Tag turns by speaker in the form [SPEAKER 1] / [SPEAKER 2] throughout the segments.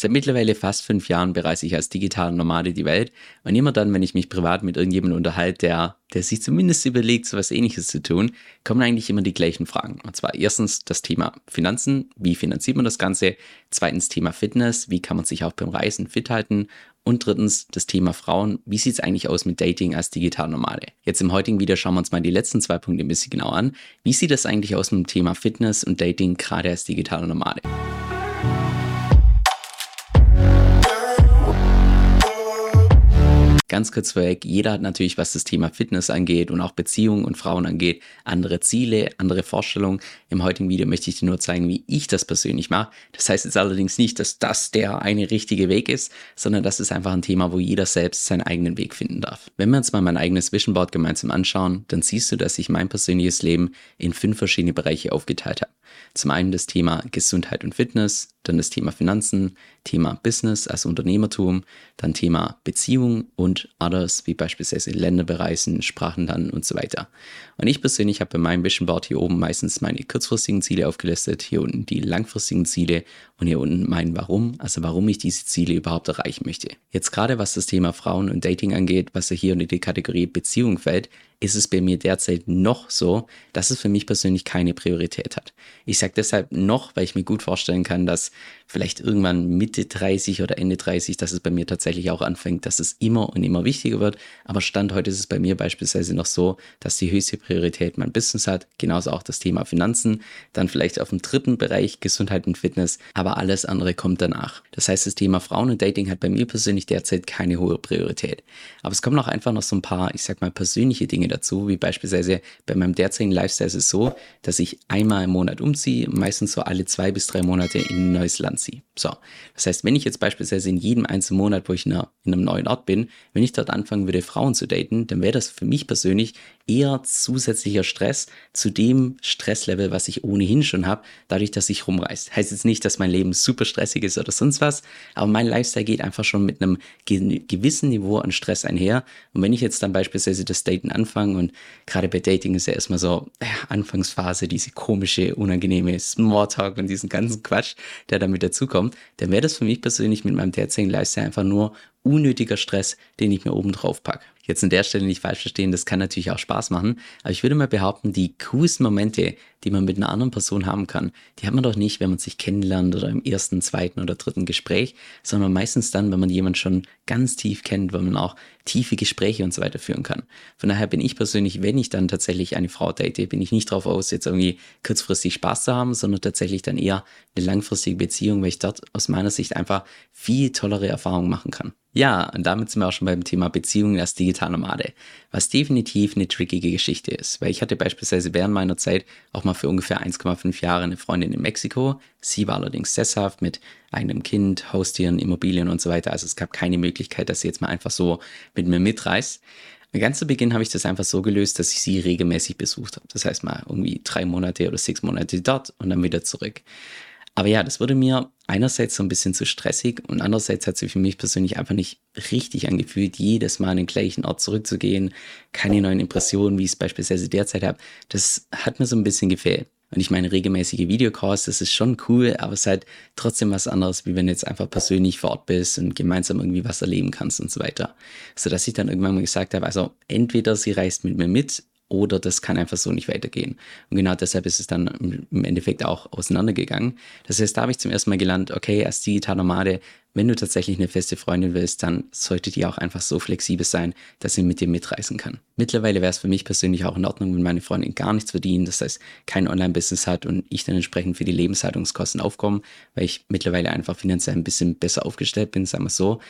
[SPEAKER 1] Seit mittlerweile fast fünf Jahren bereise ich als digitaler Nomade die Welt und immer dann, wenn ich mich privat mit irgendjemandem unterhalte, der, der sich zumindest überlegt, so was ähnliches zu tun, kommen eigentlich immer die gleichen Fragen. Und zwar erstens das Thema Finanzen, wie finanziert man das Ganze? Zweitens Thema Fitness, wie kann man sich auch beim Reisen fit halten? Und drittens das Thema Frauen. Wie sieht es eigentlich aus mit Dating als digital Normale? Jetzt im heutigen Video schauen wir uns mal die letzten zwei Punkte ein bisschen genau an. Wie sieht es eigentlich aus mit dem Thema Fitness und Dating gerade als digital Normale? Ganz kurz vorweg, jeder hat natürlich, was das Thema Fitness angeht und auch Beziehungen und Frauen angeht, andere Ziele, andere Vorstellungen. Im heutigen Video möchte ich dir nur zeigen, wie ich das persönlich mache. Das heißt jetzt allerdings nicht, dass das der eine richtige Weg ist, sondern das ist einfach ein Thema, wo jeder selbst seinen eigenen Weg finden darf. Wenn wir uns mal mein eigenes Vision Board gemeinsam anschauen, dann siehst du, dass ich mein persönliches Leben in fünf verschiedene Bereiche aufgeteilt habe. Zum einen das Thema Gesundheit und Fitness, dann das Thema Finanzen, Thema Business, also Unternehmertum, dann Thema Beziehung und Others, wie beispielsweise Länder bereisen, Sprachen lernen und so weiter. Und ich persönlich habe bei meinem Vision Board hier oben meistens meine kurzfristigen Ziele aufgelistet, hier unten die langfristigen Ziele und hier unten mein Warum, also warum ich diese Ziele überhaupt erreichen möchte. Jetzt gerade was das Thema Frauen und Dating angeht, was ja hier unter die Kategorie Beziehung fällt, ist es bei mir derzeit noch so, dass es für mich persönlich keine Priorität hat. Ich sage deshalb noch, weil ich mir gut vorstellen kann, dass vielleicht irgendwann Mitte 30 oder Ende 30, dass es bei mir tatsächlich auch anfängt, dass es immer und immer wichtiger wird. Aber Stand heute ist es bei mir beispielsweise noch so, dass die höchste Priorität mein Business hat, genauso auch das Thema Finanzen, dann vielleicht auf dem dritten Bereich Gesundheit und Fitness, aber alles andere kommt danach. Das heißt, das Thema Frauen und Dating hat bei mir persönlich derzeit keine hohe Priorität. Aber es kommen auch einfach noch so ein paar, ich sag mal, persönliche Dinge dazu, wie beispielsweise bei meinem derzeitigen Lifestyle ist es so, dass ich einmal im Monat umziehe, meistens so alle zwei bis drei Monate in neues Land ziehe. So, das heißt, wenn ich jetzt beispielsweise in jedem einzelnen Monat, wo ich in, einem neuen Ort bin, wenn ich dort anfangen würde, Frauen zu daten, dann wäre das für mich persönlich eher zusätzlicher Stress zu dem Stresslevel, was ich ohnehin schon habe, dadurch, dass ich rumreise. Heißt jetzt nicht, dass mein Leben super stressig ist oder sonst was, aber mein Lifestyle geht einfach schon mit einem gewissen Niveau an Stress einher. Und wenn ich jetzt dann beispielsweise das Daten anfange und gerade bei Dating ist ja erstmal so ja, Anfangsphase, diese komische, unangenehme Smalltalk und diesen ganzen Quatsch, der damit dazukommt, dann wäre das für mich persönlich mit meinem derzeitigen Lifestyle einfach nur unnötiger Stress, den ich mir oben drauf packe. Jetzt an der Stelle nicht falsch verstehen, das kann natürlich auch Spaß machen, aber ich würde mal behaupten, die coolsten Momente, die man mit einer anderen Person haben kann, die hat man doch nicht, wenn man sich kennenlernt oder im ersten, zweiten oder dritten Gespräch, sondern meistens dann, wenn man jemanden schon ganz tief kennt, wenn man auch tiefe Gespräche und so weiter führen kann. Von daher bin ich persönlich, wenn ich dann tatsächlich eine Frau date, bin ich nicht drauf aus, jetzt irgendwie kurzfristig Spaß zu haben, sondern tatsächlich dann eher eine langfristige Beziehung, weil ich dort aus meiner Sicht einfach viel tollere Erfahrungen machen kann. Ja, und damit sind wir auch schon beim Thema Beziehungen als Digitalnomade, was definitiv eine trickige Geschichte ist, weil ich hatte beispielsweise während meiner Zeit auch mal für ungefähr 1,5 Jahre eine Freundin in Mexiko. Sie war allerdings sesshaft mit einem Kind, Haustieren, Immobilien und so weiter, also es gab keine Möglichkeit, dass sie jetzt mal einfach so mit mir mitreist. Ganz zu Beginn habe ich das einfach so gelöst, dass ich sie regelmäßig besucht habe. Das heißt mal irgendwie drei Monate oder sechs Monate dort und dann wieder zurück. Aber ja, das wurde mir einerseits so ein bisschen zu stressig und andererseits hat sich für mich persönlich einfach nicht richtig angefühlt, jedes Mal an den gleichen Ort zurückzugehen, keine neuen Impressionen, wie ich es beispielsweise derzeit habe. Das hat mir so ein bisschen gefehlt. Und ich meine, regelmäßige Videocalls, das ist schon cool, aber es ist halt trotzdem was anderes, wie wenn du jetzt einfach persönlich vor Ort bist und gemeinsam irgendwie was erleben kannst und so weiter. Sodass ich dann irgendwann mal gesagt habe, also entweder sie reist mit mir mit oder das kann einfach so nicht weitergehen. Und genau deshalb ist es dann im Endeffekt auch auseinandergegangen. Das heißt, da habe ich zum ersten Mal gelernt, okay, als digitaler wenn du tatsächlich eine feste Freundin willst, dann sollte die auch einfach so flexibel sein, dass sie mit dir mitreisen kann. Mittlerweile wäre es für mich persönlich auch in Ordnung, wenn meine Freundin gar nichts verdient, das heißt kein Online-Business hat und ich dann entsprechend für die Lebenshaltungskosten aufkomme, weil ich mittlerweile einfach finanziell ein bisschen besser aufgestellt bin, sagen wir so.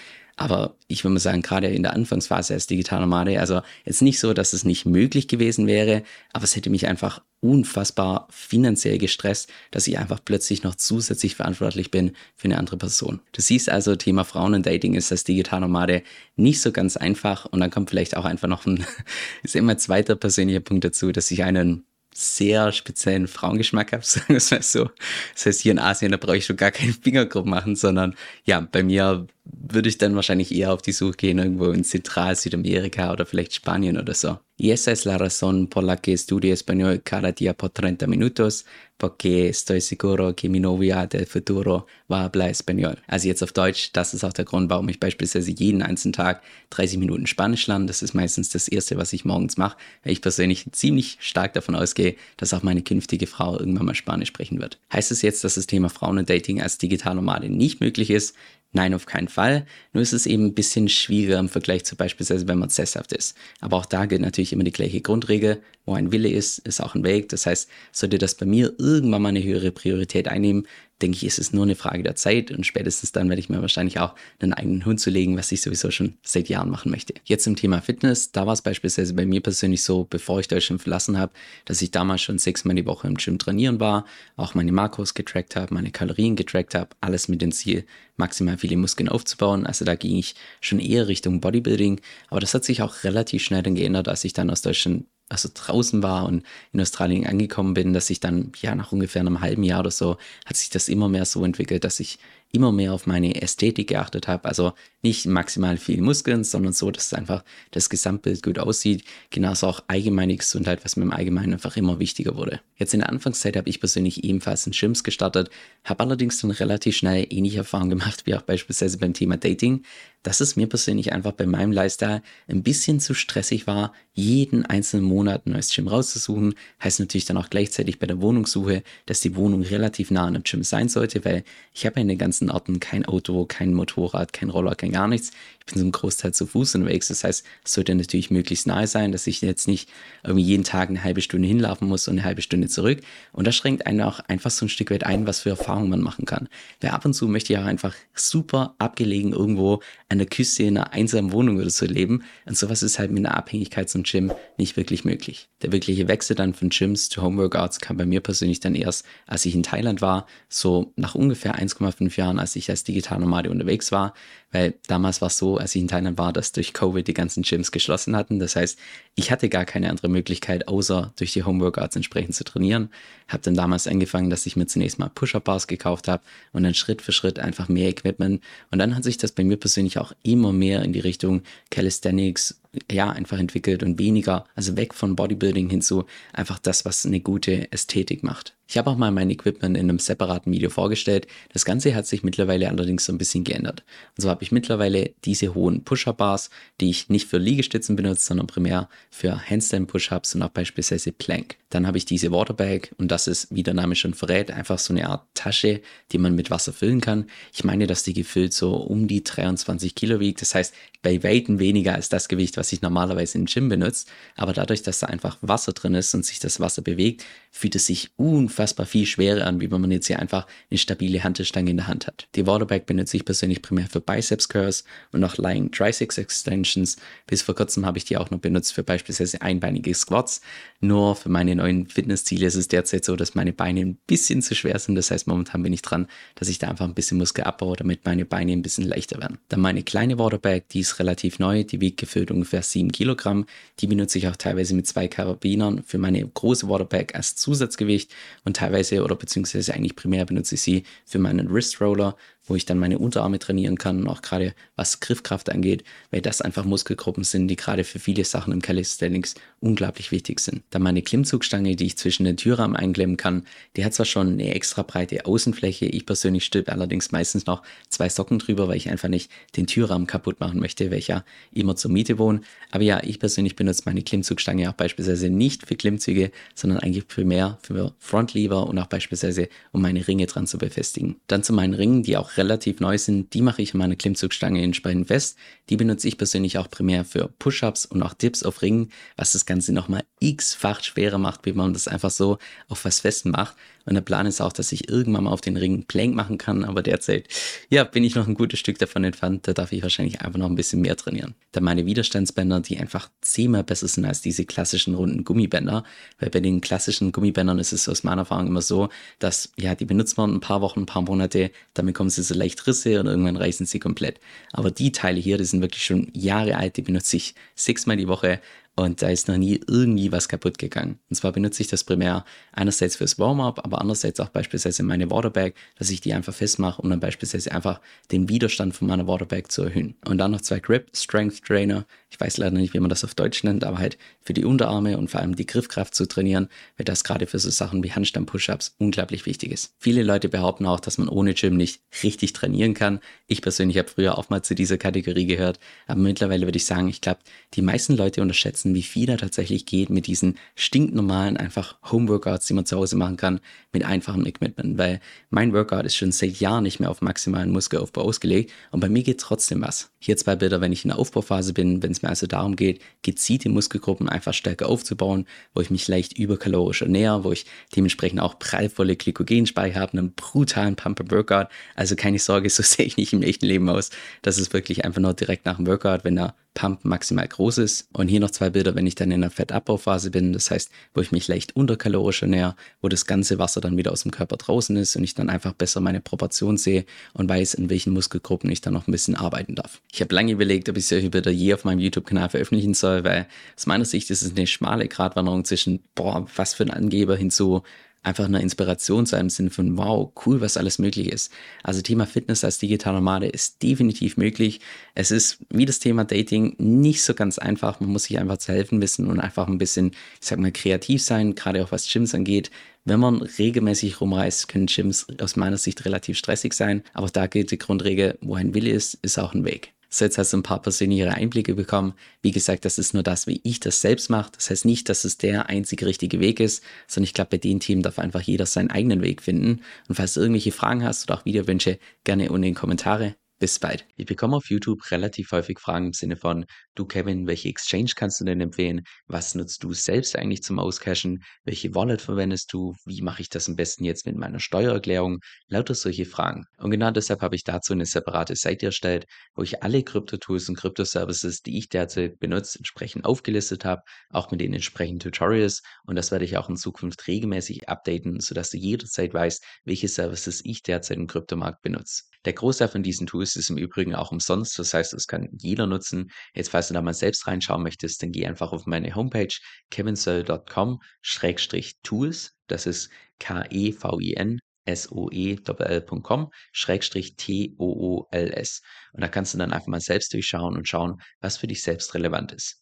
[SPEAKER 1] Aber ich würde mal sagen, gerade in der Anfangsphase als digitaler Nomade, also jetzt nicht so, dass es nicht möglich gewesen wäre, aber es hätte mich einfach unfassbar finanziell gestresst, dass ich einfach plötzlich noch zusätzlich verantwortlich bin für eine andere Person. Du siehst also, Thema Frauen und Dating ist als digitaler Nomade nicht so ganz einfach und dann kommt vielleicht auch einfach noch ein, ist immer ein zweiter persönlicher Punkt dazu, dass ich einen sehr speziellen Frauengeschmack habe, sagen wir es mal so. Das heißt, hier in Asien, da brauche ich schon gar keinen Fingergruppen machen, sondern ja, bei mir würde ich dann wahrscheinlich eher auf die Suche gehen, irgendwo in Zentral-Südamerika oder vielleicht Spanien oder so. Y esa es la razón por la que estudio español cada día por 30 minutos, porque estoy seguro que mi novia del futuro va a hablar español. Also jetzt auf Deutsch, das ist auch der Grund, warum ich beispielsweise jeden einzelnen Tag 30 Minuten Spanisch lerne. Das ist meistens das Erste, was ich morgens mache, weil ich persönlich ziemlich stark davon ausgehe, dass auch meine künftige Frau irgendwann mal Spanisch sprechen wird. Heißt es jetzt, dass das Thema Frauen und Dating als Digitalnomade nicht möglich ist? Nein, auf keinen Fall. Nur ist es eben ein bisschen schwieriger im Vergleich zu beispielsweise, wenn man sesshaft ist. Aber auch da gilt natürlich immer die gleiche Grundregel. Wo ein Wille ist, ist auch ein Weg. Das heißt, sollte das bei mir irgendwann mal eine höhere Priorität einnehmen, denke ich, ist es nur eine Frage der Zeit und spätestens dann werde ich mir wahrscheinlich auch einen eigenen Hund zulegen, was ich sowieso schon seit Jahren machen möchte. Jetzt zum Thema Fitness, da war es beispielsweise bei mir persönlich so, bevor ich Deutschland verlassen habe, dass ich damals schon sechsmal die Woche im Gym trainieren war, auch meine Makros getrackt habe, meine Kalorien getrackt habe, alles mit dem Ziel, maximal viele Muskeln aufzubauen. Also da ging ich schon eher Richtung Bodybuilding, aber das hat sich auch relativ schnell dann geändert, als ich dann aus Deutschland also draußen war und in Australien angekommen bin, dass ich dann, ja, nach ungefähr einem halben Jahr oder so, hat sich das immer mehr so entwickelt, dass ich immer mehr auf meine Ästhetik geachtet habe. Also nicht maximal viel Muskeln, sondern so, dass einfach das Gesamtbild gut aussieht. Genauso auch allgemeine Gesundheit, was mir im Allgemeinen einfach immer wichtiger wurde. Jetzt in der Anfangszeit habe ich persönlich ebenfalls in Gyms gestartet, habe allerdings dann relativ schnell ähnliche Erfahrungen gemacht, wie auch beispielsweise beim Thema Dating, dass es mir persönlich einfach bei meinem Lifestyle ein bisschen zu stressig war, jeden einzelnen Monat ein neues Gym rauszusuchen. Heißt natürlich dann auch gleichzeitig bei der Wohnungssuche, dass die Wohnung relativ nah an einem Gym sein sollte, weil ich habe in den ganzen Orten kein Auto, kein Motorrad, kein Roller, kein gar nichts. Ich bin einen Großteil zu Fuß unterwegs. Das heißt, es sollte natürlich möglichst nahe sein, dass ich jetzt nicht irgendwie jeden Tag eine halbe Stunde hinlaufen muss und eine halbe Stunde zurück. Und das schränkt einen auch einfach so ein Stück weit ein, was für Erfahrungen man machen kann. Weil ab und zu möchte auch einfach super abgelegen irgendwo an der Küste in einer einsamen Wohnung oder so leben. Und sowas ist halt mit einer Abhängigkeit zum Gym nicht wirklich möglich. Der wirkliche Wechsel dann von Gyms zu Homeworkouts kam bei mir persönlich dann erst, als ich in Thailand war, so nach ungefähr 1,5 Jahren, als ich als Digitalnomade unterwegs war, weil damals war es so, als ich in Thailand war, dass durch Covid die ganzen Gyms geschlossen hatten. Das heißt, ich hatte gar keine andere Möglichkeit, außer durch die Homeworkouts entsprechend zu trainieren. Habe dann damals angefangen, dass ich mir zunächst mal Push-Up-Bars gekauft habe und dann Schritt für Schritt einfach mehr Equipment. Und dann hat sich das bei mir persönlich auch immer mehr in die Richtung Calisthenics, ja, einfach entwickelt und weniger, also weg von Bodybuilding hin zu einfach das, was eine gute Ästhetik macht. Ich habe auch mal mein Equipment in einem separaten Video vorgestellt. Das Ganze hat sich mittlerweile allerdings so ein bisschen geändert. Und so habe ich mittlerweile diese hohen Push-Up-Bars, die ich nicht für Liegestützen benutze, sondern primär für Handstand-Push-Ups und auch beispielsweise Plank. Dann habe ich diese Waterbag und das ist, wie der Name schon verrät, einfach so eine Art Tasche, die man mit Wasser füllen kann. Ich meine, dass die gefüllt so um die 23 Kilo wiegt. Das heißt, bei Weitem weniger als das Gewicht, was ich normalerweise im Gym benutze. Aber dadurch, dass da einfach Wasser drin ist und sich das Wasser bewegt, fühlt es sich unfassbar viel schwerer an, wie wenn man jetzt hier einfach eine stabile Hantelstange in der Hand hat. Die Waterbag benutze ich persönlich primär für Biceps Curls und auch Lying Triceps Extensions. Bis vor kurzem habe ich die auch noch benutzt für beispielsweise einbeinige Squats. Nur für meine neuen Fitnessziele ist es derzeit so, dass meine Beine ein bisschen zu schwer sind. Das heißt, momentan bin ich dran, dass ich da einfach ein bisschen Muskel abbaue, damit meine Beine ein bisschen leichter werden. Dann meine kleine Waterbag, die ist relativ neu, die wiegt gefüllt ungefähr 7 Kilogramm. Die benutze ich auch teilweise mit zwei Karabinern für meine große Waterbag als Zusatzgewicht und teilweise oder beziehungsweise eigentlich primär benutze ich sie für meinen Wrist Roller, wo ich dann meine Unterarme trainieren kann und auch gerade was Griffkraft angeht, weil das einfach Muskelgruppen sind, die gerade für viele Sachen im Calisthenics unglaublich wichtig sind. Dann meine Klimmzugstange, die ich zwischen den Türrahmen einklemmen kann, die hat zwar schon eine extra breite Außenfläche, ich persönlich stülpe allerdings meistens noch zwei Socken drüber, weil ich einfach nicht den Türrahmen kaputt machen möchte, ja immer zur Miete wohne. Aber ja, ich persönlich benutze meine Klimmzugstange auch beispielsweise nicht für Klimmzüge, sondern eigentlich primär für Frontlever und auch beispielsweise um meine Ringe dran zu befestigen. Dann zu meinen Ringen, die auch relativ neu sind, die mache ich in meiner Klimmzugstange entsprechend fest. Die benutze ich persönlich auch primär für Push-Ups und auch Dips auf Ringen, was das Ganze nochmal x-fach schwerer macht, wie man das einfach so auf was fest macht. Und der Plan ist auch, dass ich irgendwann mal auf den Ring Plank machen kann, aber derzeit, ja, bin ich noch ein gutes Stück davon entfernt. Da darf ich wahrscheinlich einfach noch ein bisschen mehr trainieren. Dann meine Widerstandsbänder, die einfach zehnmal besser sind als diese klassischen runden Gummibänder, weil bei den klassischen Gummibändern ist es aus meiner Erfahrung immer so, dass, ja, die benutzt man ein paar Wochen, ein paar Monate, damit kommen sie so leicht Risse und irgendwann reißen sie komplett. Aber die Teile hier, die sind wirklich schon Jahre alt, die benutze ich sechsmal die Woche und da ist noch nie irgendwie was kaputt gegangen. Und zwar benutze ich das primär einerseits fürs Warm-up, aber andererseits auch beispielsweise meine Waterbag, dass ich die einfach festmache, um dann beispielsweise einfach den Widerstand von meiner Waterbag zu erhöhen. Und dann noch zwei Grip Strength Trainer. Ich weiß leider nicht, wie man das auf Deutsch nennt, aber halt für die Unterarme und vor allem die Griffkraft zu trainieren, weil das gerade für so Sachen wie Handstand-Push-Ups unglaublich wichtig ist. Viele Leute behaupten auch, dass man ohne Gym nicht richtig trainieren kann. Ich persönlich habe früher auch mal zu dieser Kategorie gehört, aber mittlerweile würde ich sagen, ich glaube, die meisten Leute unterschätzen, wie viel da tatsächlich geht mit diesen stinknormalen einfach Home-Workouts, die man zu Hause machen kann, mit einfachem Equipment, weil mein Workout ist schon seit Jahren nicht mehr auf maximalen Muskelaufbau ausgelegt und bei mir geht trotzdem was. Hier zwei Bilder, wenn ich in der Aufbauphase bin, wenn es mir also darum geht, gezielte Muskelgruppen einfach stärker aufzubauen, wo ich mich leicht überkalorisch ernähre, wo ich dementsprechend auch prallvolle Glykogenspeicher habe, einen brutalen Pump-Workout. Also keine Sorge, so sehe ich nicht im echten Leben aus. Das ist wirklich einfach nur direkt nach dem Workout, wenn der Pump maximal groß ist. Und hier noch zwei Bilder, wenn ich dann in der Fettabbauphase bin, das heißt, wo ich mich leicht unterkalorisch ernähre, wo das ganze Wasser dann wieder aus dem Körper draußen ist und ich dann einfach besser meine Proportion sehe und weiß, in welchen Muskelgruppen ich dann noch ein bisschen arbeiten darf. Ich habe lange überlegt, ob ich solche Bilder je auf meinem YouTube-Kanal veröffentlichen soll, weil aus meiner Sicht ist es eine schmale Gratwanderung zwischen, boah, was für ein Angeber hinzu, einfach eine Inspiration zu einem Sinn von, wow, cool, was alles möglich ist. Also Thema Fitness als digitaler Nomade ist definitiv möglich. Es ist wie das Thema Dating nicht so ganz einfach. Man muss sich einfach zu helfen wissen und einfach ein bisschen, ich sag mal, kreativ sein, gerade auch was Gyms angeht. Wenn man regelmäßig rumreist, können Gyms aus meiner Sicht relativ stressig sein. Aber da gilt die Grundregel, wo ein Wille ist, ist auch ein Weg. So, jetzt hast du ein paar persönlichere Einblicke bekommen. Wie gesagt, das ist nur das, wie ich das selbst mache. Das heißt nicht, dass es der einzige richtige Weg ist, sondern ich glaube, bei den Themen darf einfach jeder seinen eigenen Weg finden. Und falls du irgendwelche Fragen hast oder auch Videowünsche, gerne unten in den Kommentare. Bis bald. Ich bekomme auf YouTube relativ häufig Fragen im Sinne von, du Kevin, welche Exchange kannst du denn empfehlen? Was nutzt du selbst eigentlich zum Auscashen? Welche Wallet verwendest du? Wie mache ich das am besten jetzt mit meiner Steuererklärung? Lauter solche Fragen. Und genau deshalb habe ich dazu eine separate Seite erstellt, wo ich alle Krypto-Tools und Krypto-Services, die ich derzeit benutze, entsprechend aufgelistet habe, auch mit den entsprechenden Tutorials. Und das werde ich auch in Zukunft regelmäßig updaten, sodass du jederzeit weißt, welche Services ich derzeit im Kryptomarkt benutze. Der Großteil von diesen Tools ist im Übrigen auch umsonst, das heißt, das kann jeder nutzen. Jetzt, falls du da mal selbst reinschauen möchtest, dann geh einfach auf meine Homepage kevinsoe.com-tools. Das ist K-E-V-I-N soe.com schrägstrich T-O-O-L-S. Und da kannst du dann einfach mal selbst durchschauen und schauen, was für dich selbst relevant ist.